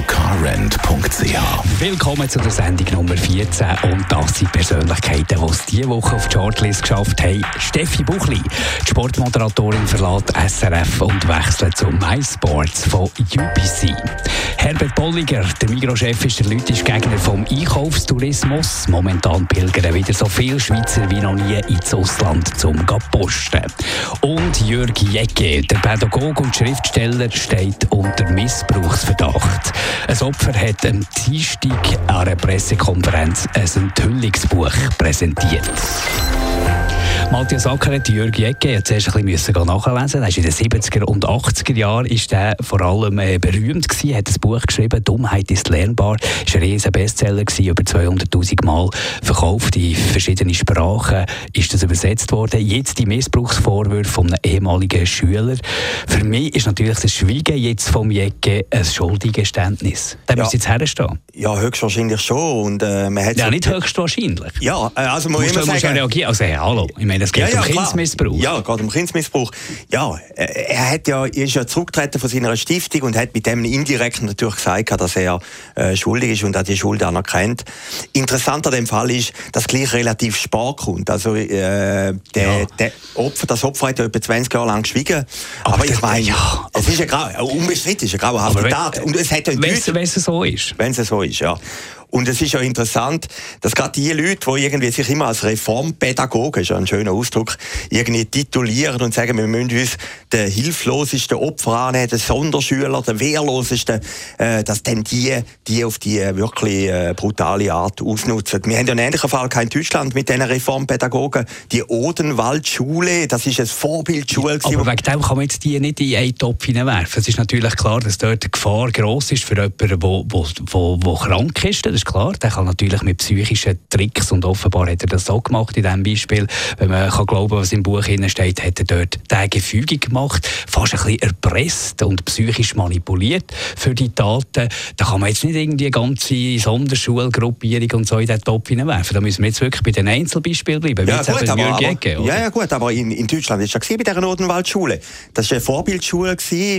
volvocarrent.ch. Willkommen zu der Sendung Nummer 14 und das sind Persönlichkeiten, die es diese Woche auf die Shortlist geschafft haben. Steffi Buchli, die Sportmoderatorin, verlässt SRF und wechselt zu MySports von UPC. Herbert Bolliger, der Migros-Chef, ist der lütische Gegner vom Einkaufstourismus. Momentan pilgern wieder so viele Schweizer wie noch nie ins Ausland zum Posten. Und Jürg Jecke, der Pädagoge und Schriftsteller, steht unter Missbrauchsverdacht. Ein Opfer hat am Dienstag an einer Pressekonferenz ein Enthüllungsbuch präsentiert. Matthias Acker hat Jürg Jecke hat zuerst ein bisschen nachlesen. Er ist in den 70er und 80er Jahren ist er vor allem äh, berühmt gewesen, hat ein Buch geschrieben, Dummheit ist lernbar. Ist ein riesen Bestseller gewesen, über 200.000 Mal verkauft in verschiedene Sprachen. Ist das übersetzt worden? Jetzt die Missbrauchsvorwürfe von einem ehemaligen Schüler. Für mich ist natürlich das Schweigen jetzt vom Jecke ein Schuldigeständnis. Da ja. müsste jetzt herstehen. Ja, höchstwahrscheinlich schon. Und, äh, man hat ja, nicht höchstwahrscheinlich. Ja, äh, also muss ich immer sagen... reagieren. Also, hey, hallo, ich meine, es geht ja, ja, um Kindsmissbrauch. Ja, geht um Kindsmissbrauch. Ja, äh, er hat ja, ist ja zurückgetreten von seiner Stiftung und hat mit dem indirekt natürlich gesagt, dass er äh, schuldig ist und hat die Schuld anerkennt. Interessant an dem Fall ist, dass gleich relativ spät kommt. Also, äh, der, ja. der Opfer, das Opfer hat ja etwa 20 Jahre lang geschwiegen. Aber, aber ich meine, ja, es ist ja grau, unbestritten, es ist eine grauenhafte Tat. Und es hat ja wenn es so ist. Wenn es so ist, ja. Und es ist ja interessant, dass gerade die Leute, die irgendwie sich immer als Reformpädagogen, ist ja ein schöner Ausdruck, irgendwie titulieren und sagen, wir müssen uns den hilflosesten Opfer annehmen, den Sonderschüler, den wehrlosesten, äh, dass dann die, die auf die wirklich äh, brutale Art ausnutzen. Wir haben ja einen ähnlichen Fall in Deutschland mit diesen Reformpädagogen. Die Odenwaldschule, das ist ein Vorbildschule. Aber wegen dem kann man jetzt die nicht in einen Topf hineinwerfen. Es ist natürlich klar, dass dort die Gefahr gross ist für jemanden, der krank ist ist klar. Der kann natürlich mit psychischen Tricks und offenbar hat er das so gemacht in diesem Beispiel. Wenn man kann glauben, was im Buch steht, hat er dort diese Gefüge gemacht, fast ein bisschen erpresst und psychisch manipuliert für die Taten. Da kann man jetzt nicht irgendwie eine ganze Sonderschulgruppierung und so in den Topf hineinwerfen. Da müssen wir jetzt wirklich bei den Einzelbeispielen bleiben. Ja, gut, aber, aber, Ecke, ja, ja, gut, aber in, in Deutschland ist ja bei dieser Odenwaldschule. Das war eine Vorbildschule,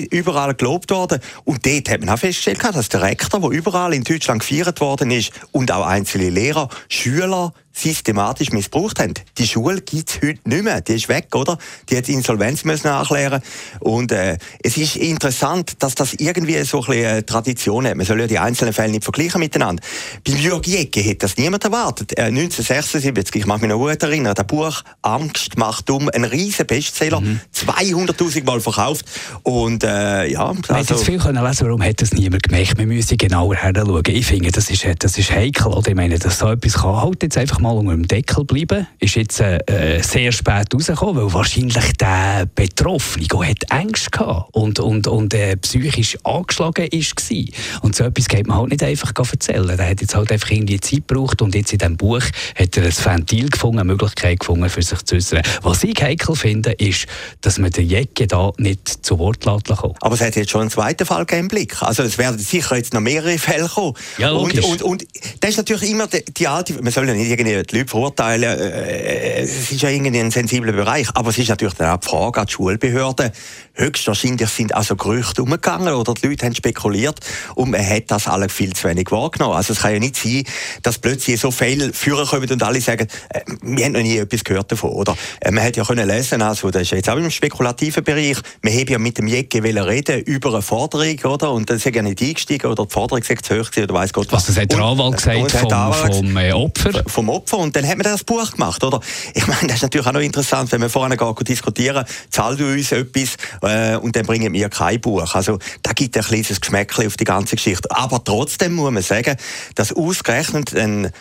überall gelobt worden. Und dort hat man auch festgestellt, dass der Rektor, der überall in Deutschland gefeiert worden ist und auch einzelne Lehrer, Schüler systematisch missbraucht haben. Die Schule gibt es heute nicht mehr. Die ist weg, oder? Die hat Insolvenz müssen nachklären. Und äh, es ist interessant, dass das irgendwie so ein bisschen eine Tradition hat. Man soll ja die einzelnen Fälle nicht vergleichen miteinander. Bei Jürg Jecke hätte das niemand erwartet. Äh, 1976, ich mache mich noch gut erinnern, das Buch Angst macht dumm, ein riesen Bestseller, mhm. 200'000 Mal verkauft. Und äh, ja, also... Man hätte viel können lesen warum hat das niemand gemerkt? Wir müssen genauer hinschauen. Ich finde, das ist, das ist heikel. Oder? Ich meine, dass so etwas kann halt jetzt einfach mal unter dem Deckel bleiben. Ist jetzt äh, äh, sehr spät rausgekommen, weil wahrscheinlich der Betroffene hat Angst gehabt und, und, und äh, psychisch angeschlagen war. Und so etwas geht man halt nicht einfach erzählen. Er hat jetzt halt einfach irgendwie Zeit gebraucht und jetzt in diesem Buch hat er ein Ventil gefunden, eine Möglichkeit gefunden, für sich zu äußern. Was ich heikel finde, ist, dass man den Jäcke da nicht zu Wort lassen kann. Aber es hat jetzt schon einen zweiten Fall im Blick. Also es werden sicher jetzt noch mehrere Fälle kommen. Ja, und, und, und das ist natürlich immer die, die alte, man soll ja nicht irgendwie die Leute verurteilen, äh, es ist ja irgendwie ein sensibler Bereich, aber es ist natürlich dann auch die Frage an die Schulbehörden. Höchstwahrscheinlich sind also Gerüchte umgegangen oder die Leute haben spekuliert und man hat das alle viel zu wenig wahrgenommen. Also es kann ja nicht sein, dass plötzlich so viele Führer kommen und alle sagen, äh, wir haben noch nie etwas gehört davon, oder? Äh, man hätte ja können lesen, also das ist jetzt auch im spekulativen Bereich, man hätte ja mit dem Jecke reden über eine Forderung, oder? Und dann ist ja nicht eingestiegen oder die Forderung sagt zu hoch oder weiss Gott was. Also das hat der Anwalt gesagt vom, vom äh, Opfer? Vom Opfer und dann hat man das Buch gemacht, oder? Ich meine, das ist natürlich auch noch interessant, wenn wir vorne diskutieren, zahl du uns etwas äh, und dann bringen wir kein Buch. Also da gibt ein kleines Geschmäckchen auf die ganze Geschichte. Aber trotzdem muss man sagen, dass ausgerechnet ein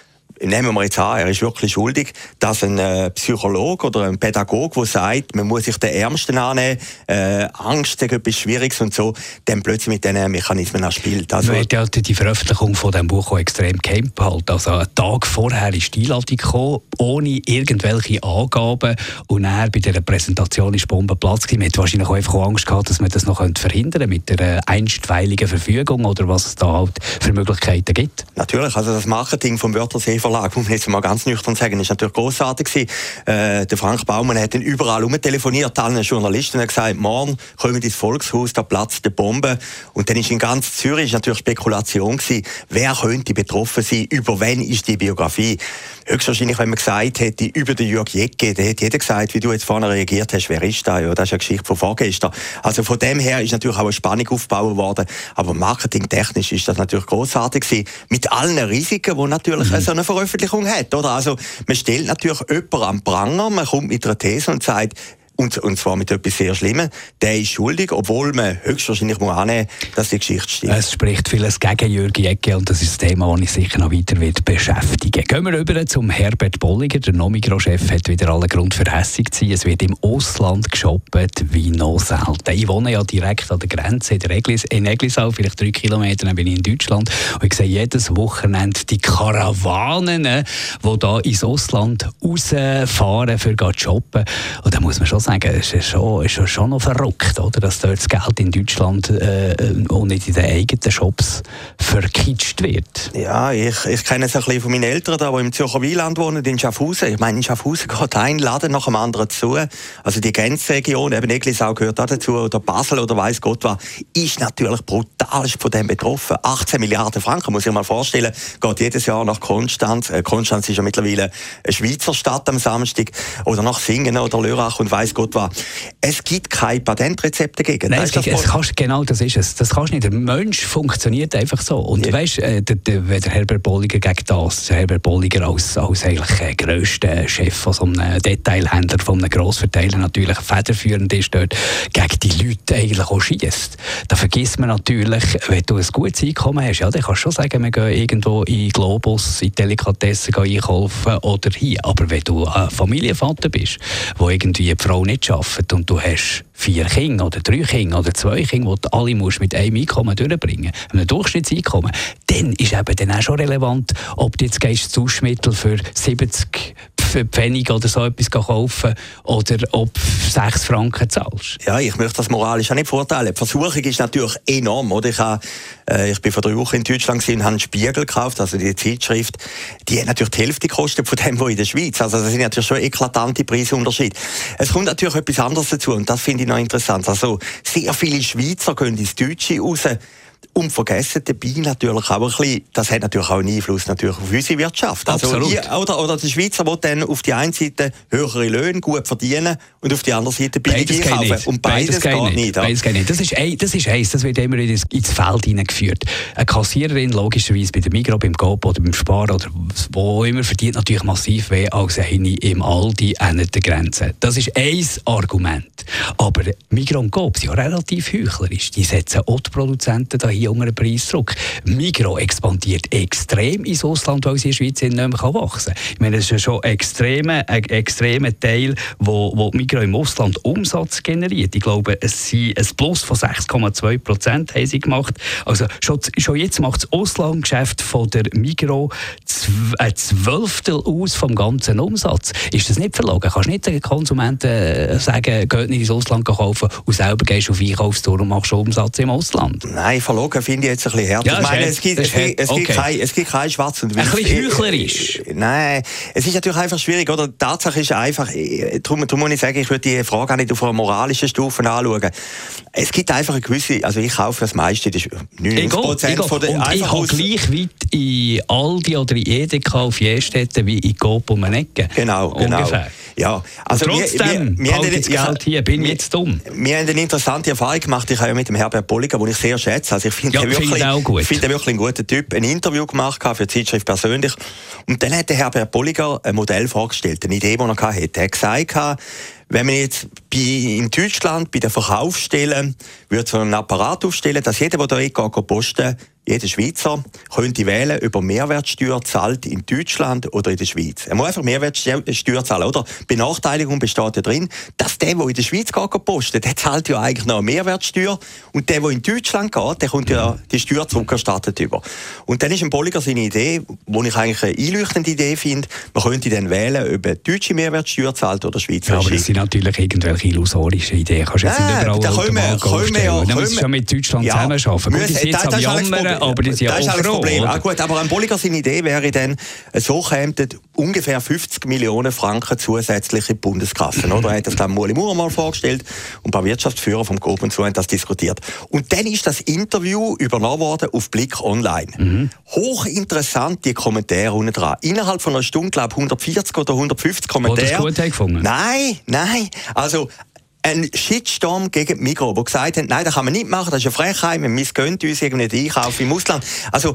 nehmen wir jetzt an, er ist wirklich schuldig, dass ein äh, Psychologe oder ein Pädagoge, der sagt, man muss sich den Ärmsten annehmen, äh, Angst ist etwas Schwieriges und so, dann plötzlich mit diesen Mechanismen spielt. Also, man hat ja die Veröffentlichung von diesem Buch auch extrem geheim behalten. Also einen Tag vorher ist die Einladung gekommen, ohne irgendwelche Angaben und dann bei dieser Präsentation ist Bombenplatz gewesen. Man hat wahrscheinlich auch einfach Angst gehabt, dass man das noch verhindern könnte mit der einstweiligen Verfügung oder was es da halt für Möglichkeiten gibt. Natürlich, also das Marketing vom Wörthersee Verlag, muss man jetzt mal ganz nüchtern sagen, ist natürlich großartig gewesen. Äh, der Frank Baumann hat dann überall telefoniert, allen Journalisten und hat gesagt, morgen kommen ins Volkshaus, da platzt die Bombe. Und dann ist in ganz Zürich natürlich Spekulation gewesen, wer könnte betroffen sein, über wen ist die Biografie. Höchstwahrscheinlich, wenn man gesagt hätte, über den Jörg Jecke, dann hätte jeder gesagt, wie du jetzt vorne reagiert hast, wer ist da? Ja, das ist eine Geschichte von vorgestern. Also von dem her ist natürlich auch eine Spannung aufgebaut worden. Aber marketingtechnisch ist das natürlich großartig gewesen. Mit allen Risiken, die natürlich mhm. so eine Veröffentlichung hat, oder? Also, man stellt natürlich jemanden am Pranger, man kommt mit einer These und sagt, und, und zwar mit etwas sehr Schlimmem, der ist schuldig, obwohl man höchstwahrscheinlich muss annehmen dass die Geschichte stimmt. Es spricht vieles gegen Jürgen Ecke und das ist ein Thema, das ich sicher noch weiter wird beschäftigen Gehen wir rüber zum Herbert Bolliger. Der Nomigro-Chef hat wieder allen Grund für hässig zu sein. Es wird im Ausland geshoppt wie noch selten. Ich wohne ja direkt an der Grenze in, Eglis, in Eglisau, vielleicht drei Kilometer, dann bin ich in Deutschland. Und ich sehe jedes Wochenende die Karawanen, die da ins Ausland rausfahren, für zu shoppen. Und da muss man schon sagen, sagen, es ist schon, ist schon noch verrückt, oder? dass dort das Geld in Deutschland äh, und nicht in den eigenen Shops verkitscht wird. Ja, ich, ich kenne es ein bisschen von meinen Eltern, die im Zürcher Wieland wohnen, in Schaffhausen. Ich meine, in Schaffhausen geht ein Laden nach dem anderen zu. Also die Grenzregion, eben Eglisau gehört auch dazu, oder Basel oder weiß Gott was, ist natürlich brutal von dem betroffen. 18 Milliarden Franken, muss ich mal vorstellen, geht jedes Jahr nach Konstanz. Äh, Konstanz ist ja mittlerweile eine Schweizer Stadt am Samstag. Oder nach Singen oder Lörrach und weiß Gott gut war. Es gibt keine Patentrezepte dagegen. Nein, es gibt, es kannst, genau das ist es. Das kannst nicht. Der Mensch funktioniert einfach so. Und ja. weißt, äh, der, der, wenn der Herbert Bolliger gegen das, der Herbert Bolliger als, als eigentlich äh, grösster Chef von so einem Detailhändler, von einem Grossverteiler natürlich federführend ist dort, gegen die Leute eigentlich auch schießt, da vergisst man natürlich, wenn du ein gutes Einkommen hast, ja, dann kannst du schon sagen, wir gehen irgendwo in Globus, in Delikatessen einkaufen oder hier. Aber wenn du ein Familienvater bist, wo irgendwie die Frau nicht arbeitet und du hast vier Kinder oder drei Kinder oder zwei Kinder, die du alle musst mit einem Einkommen durchbringen musst, einem Durchschnittseinkommen, dann ist eben dann auch schon relevant, ob du jetzt gehst Zuschmittel für 70 Pfennig oder so etwas kaufen oder ob du 6 Franken zahlst. Ja, ich möchte das moralisch auch nicht verurteilen. Die Versuchung ist natürlich enorm. Oder? Ich, habe, äh, ich bin vor drei Wochen in Deutschland und habe einen Spiegel gekauft, also die Zeitschrift. Die hat natürlich die Hälfte gekostet von dem, was in der Schweiz. Also das sind natürlich schon eklatante Preisunterschiede. Es kommt natürlich etwas anderes dazu und das finde ich noch interessant. Also sehr viele Schweizer gehen ins Deutsche raus und vergessen dabei natürlich auch ein bisschen, das hat natürlich auch einen Einfluss natürlich auf unsere Wirtschaft. Also Absolut. Hier, oder, oder der Schweizer will dann auf die einen Seite höhere Löhne gut verdienen und auf die andere Seite billig einkaufen. Und beides, beides geht nicht. nicht beides geht nicht. Das ist, das ist eins, das wird immer ins, ins Feld hineingeführt. Eine Kassiererin, logischerweise bei der Migros, beim Coop oder beim Spar oder wo immer, verdient natürlich massiv weh als eine im Aldi an der Grenze. Das ist ein Argument. Aber Migros und Coop sind ja relativ heuchlerisch. Die setzen auch die Produzenten da hier unter Preisdruck. Migros expandiert extrem ins Ausland, weil sie in der Schweiz nicht mehr wachsen kann. Ich meine, das ist ja schon ein extremer, ein extremer Teil, wo, wo Migros im Ausland Umsatz generiert. Ich glaube, es sind ein Plus von 6,2 Prozent gemacht. Also schon, schon jetzt macht das Auslandgeschäft von der Migros ein Zwölftel aus vom ganzen Umsatz. Ist das nicht verlogen? Kannst du nicht den Konsumenten äh, sagen, geht nicht ins Ausland kaufen und selber gehst auf Einkaufstour und machst Umsatz im Ausland? Nein, verlogen Augen finde ich jetzt ein bisschen härter. Ja, ich meine, es gibt, es, gibt, es, okay. gibt kein, es gibt kein Schwarz und Weiß. Ein bisschen heuchlerisch. Nein, es ist natürlich einfach schwierig. Oder? Die Tatsache ist einfach, darum, darum muss ich sagen, ich würde die Frage auch nicht auf einer moralischen Stufe anschauen. Es gibt einfach eine gewisse, also ich kaufe das meiste, das ist 99 Prozent von der... Und ich habe gleich weit in Aldi oder in Edeka auf Jestetten wie in Coop um eine Ecke. Genau, genau. Ungefähr. Ja, also trotzdem, wir, wir, wir jetzt ja, hier, bin wir, jetzt dumm. Wir haben eine interessante Erfahrung gemacht, ich habe ja mit dem Herbert Bolliger, den ich sehr schätze, also ich finde ja, wirklich, find find wirklich ein guter Typ, ein Interview gemacht für die Zeitschrift persönlich. Und dann hat der Herbert Bolliger ein Modell vorgestellt, eine Idee, die er hatte. Er hat gesagt, wenn man jetzt bei, in Deutschland bei den Verkaufsstellen würde so einen Apparat aufstellen, dass jeder, der da reingeht, posten, jeder Schweizer könnte wählen, ob er Mehrwertsteuer zahlt in Deutschland oder in der Schweiz. Er muss einfach Mehrwertsteuer zahlen, oder? Benachteiligung besteht ja drin, dass der, der in der Schweiz geht, postet, der zahlt ja eigentlich noch eine Mehrwertsteuer und der, der in Deutschland geht, der kommt ja die Steuer zurückerstattet über. Und dann ist ein Bolliger seine Idee, wo ich eigentlich eine einleuchtende Idee finde, man könnte dann wählen, ob er deutsche Mehrwertsteuer zahlt oder Schweizer. Ja, aber das sind natürlich irgendwelche illusorischen Ideen. Kannst du jetzt nicht überall da können wir, können wir ja, musst du schon mit Deutschland ja, zusammenarbeiten. Gut, sind jetzt am Jammern, aber die sind ja auch froh. Problem. Ah, gut, aber ein Bolliger seine Idee wäre dann, so kämen ungefähr 50 Millionen Franken zusätzliche Bundeskassen. Oder? Er hat das dann Muli Maurer mal vorgestellt und ein paar Wirtschaftsführer vom Coop und so haben das diskutiert. Und dann ist das Interview übernommen worden auf Blick Online. Mhm. Hochinteressant die Kommentare unten dran. Innerhalb von einer Stunde, glaube ich, 140 oder 150 Kommentare. Oder das gut gefunden? Nein, nein. Also, ein Shitstorm gegen Migros, die gesagt haben, nein, das kann man nicht machen, das ist eine Frechheit, wir missgönnt uns irgendwie nicht einkaufen im Ausland. Also,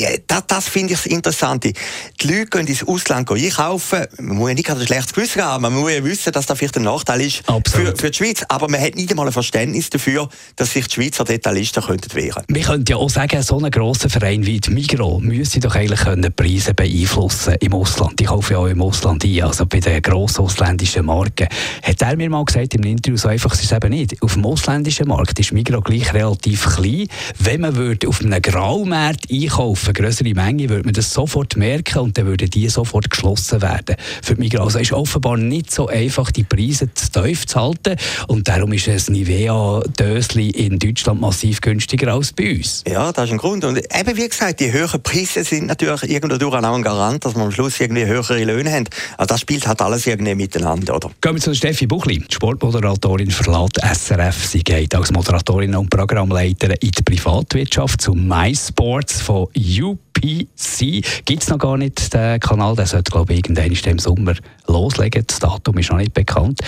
ja, das, das finde ich das Interessante. Die Leute gehen ins Ausland einkaufen. Man muss ja nicht ein schlechtes Gewissen haben. Man muss ja wissen, dass das vielleicht ein Nachteil ist für, für, die Schweiz. Aber man hat nicht einmal ein Verständnis dafür, dass sich die Schweizer Detailisten könnten wehren Wir könnten ja auch sagen, so ein grosser Verein wie die Migros müsste doch eigentlich können Preise beeinflussen im Ausland. Ich kaufe ja auch im Ausland ein, also bei den grossen ausländischen Marken. Hat er mir mal gesagt im Interview, so einfach ist es eben nicht. Auf dem ausländischen Markt ist Migros gleich relativ klein. Wenn man würde auf einem Graumarkt einkaufen eine größere Menge, würde man das sofort merken und dann würden die sofort geschlossen werden. Für die Migros also ist offenbar nicht so einfach, die Preise zu tief zu halten und darum ist ein Nivea-Dösli in Deutschland massiv günstiger als bei uns. Ja, das ist ein Grund. Und eben wie gesagt, die höheren Preise sind natürlich irgendwo auch ein Garant, dass wir am Schluss irgendwie höhere Löhne haben. Also das spielt halt alles irgendwie miteinander, oder? Gehen wir zu Steffi Buchli. Die Sportmoderatorin verlässt SRF. Sie geht als Moderatorin und Programmleiterin in die Privatwirtschaft zu MySports von you UPC. Gibt es noch gar nicht, den Kanal, der sollte, glaube ich, irgendwann im Sommer loslegen. Das Datum ist noch nicht bekannt.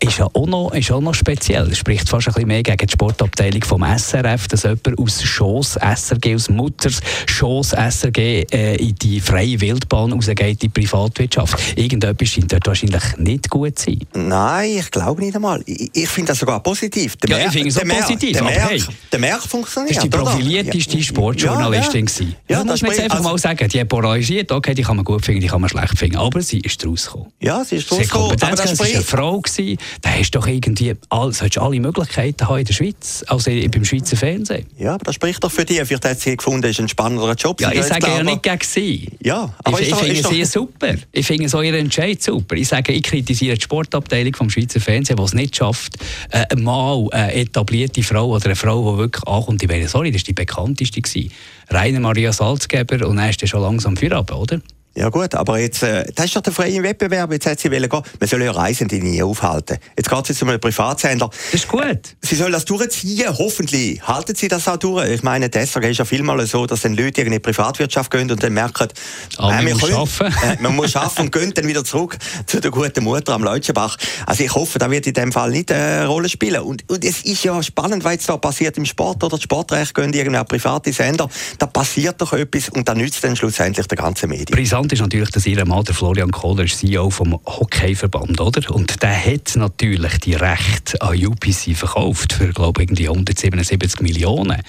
Ist ja auch noch, ist auch noch speziell. Spricht fast ein bisschen mehr gegen die Sportabteilung vom SRF, dass jemand aus Schoss SRG, aus Mutters Schoss SRG äh, in die freie Wildbahn rausgeht, in die Privatwirtschaft. Irgendetwas scheint dort wahrscheinlich nicht gut zu sein. Nein, ich glaube nicht einmal. Ich, ich finde das sogar positiv. Der ja, ich finde es auch positiv. Der, Merk, hey, der Merk funktioniert. Das ist die profilierteste Sportjournalistin. Ja, ja. Ja, das muss man jetzt einfach also, mal sagen. Die polarisiert, okay, die kann man gut finden, die kann man schlecht finden. Aber sie ist rausgekommen. Ja, sie ist rausgekommen. Sie, aber das sie war eine Frau. Gewesen. Da hast du doch irgendwie all, alle Möglichkeiten haben in der Schweiz, also beim Schweizer Fernsehen. Ja, aber das spricht doch für dich. Vielleicht hat sie gefunden, ist ein spannenderer Job. Ja, ich sage ja nicht gegen sie. Ja, aber ich, ich finde sie super. Ich finde so ihren Entscheid super. Ich sage, ich kritisiere die Sportabteilung vom Schweizer Fernsehen, die es nicht schafft, äh, mal eine etablierte Frau oder eine Frau, die wirklich ankommt. Ich wäre sorry, das war die bekannteste. Gewesen. Rainer Maria Salzgeber und dann ist schon langsam für oder? Ja gut, aber jetzt, äh, das ist doch der freie Wettbewerb, jetzt hat sie wollen gehen. Man soll ja Reisende nie aufhalten. Jetzt geht sie zu einem Privatsender. Das ist gut. Sie soll das durchziehen, hoffentlich. Halten sie das auch durch? Ich meine, deshalb ist ja vielmal so, dass dann Leute in die Privatwirtschaft gehen und dann merken, äh, man, muss können, äh, man muss arbeiten und gehen dann wieder zurück zu der guten Mutter am Leutschenbach. Also ich hoffe, da wird in dem Fall nicht äh, eine Rolle spielen. Und, und es ist ja spannend, was jetzt da passiert im Sport oder das Sportrecht gehen irgendeine private Sender. Da passiert doch etwas und da nützt dann schlussendlich der ganze Medien. Interessant ist natürlich, dass ihr Mann, der Florian Kohler, ist CEO vom Hockeyverband, oder? Und der hat natürlich die Rechte an UPC verkauft für, glaube ich, irgendwie 177 Millionen.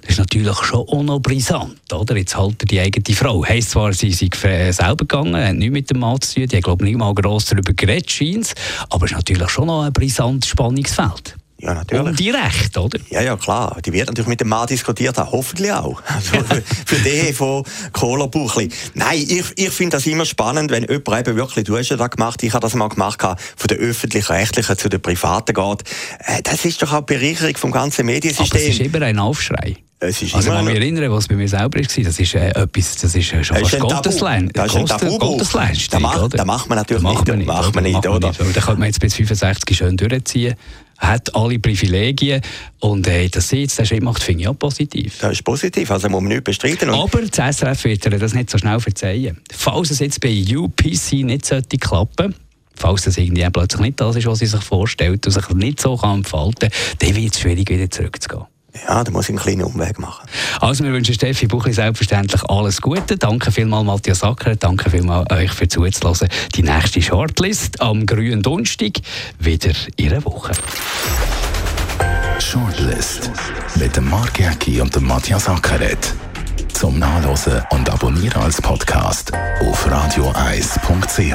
Das ist natürlich schon auch noch brisant, oder? Jetzt halten die eigene Frau. Heißt zwar, sie sind selber gegangen, hat nichts mit dem Mann zu tun, die haben, glaube ich, nicht mal gross darüber geredet, scheint aber es ist natürlich schon noch ein brisantes Spannungsfeld. Ja, natürlich. Um die Rechte, oder? Ja, ja, klar. Die wird natürlich mit dem Mann diskutiert haben. Hoffentlich auch. Also für, für die von Kohler Buchli. Nein, ich, ich finde das immer spannend, wenn jemand eben wirklich, du hast ja das gemacht, ich habe das mal gemacht, von der öffentlich-rechtlichen zu der privaten geht. Äh, das ist doch auch Bereicherung vom ganzen Mediensystem. Aber es ist immer ein Aufschrei. Es ist also ich mich erinnern, was bei mir selber war. Das ist äh, etwas, das ist äh, schon fast Gottesleistung. Das ist ein Tabu. Gottesleistung. Da macht man natürlich das macht man nicht. Macht man nicht, oder? Da könnte man jetzt bis 65 schön durchziehen hat alle Privilegien und äh, dass sie jetzt den Schritt macht, finde ich auch positiv. Das ist positiv, also muss man nicht bestreiten. Aber das SRF wird das nicht so schnell verzeihen. Falls es jetzt bei UPC nicht sollte klappen falls das irgendwie plötzlich nicht das ist, was sie sich vorstellt und sich nicht so kann entfalten kann, dann wird es schwierig, wieder zurückzugehen. Ja, da muss ich einen kleinen Umweg machen. Also wir wünschen Steffi Buchli selbstverständlich alles Gute. Danke vielmals Matthias Acker, danke vielmals euch für zuzulassen. Die nächste Shortlist am grünen Donnerstag wieder in einer Woche. Shortlist mit dem Mark Jäcki und dem Matthias Ackeret. Zum Nachlesen und Abonnieren als Podcast auf radioeis.ch.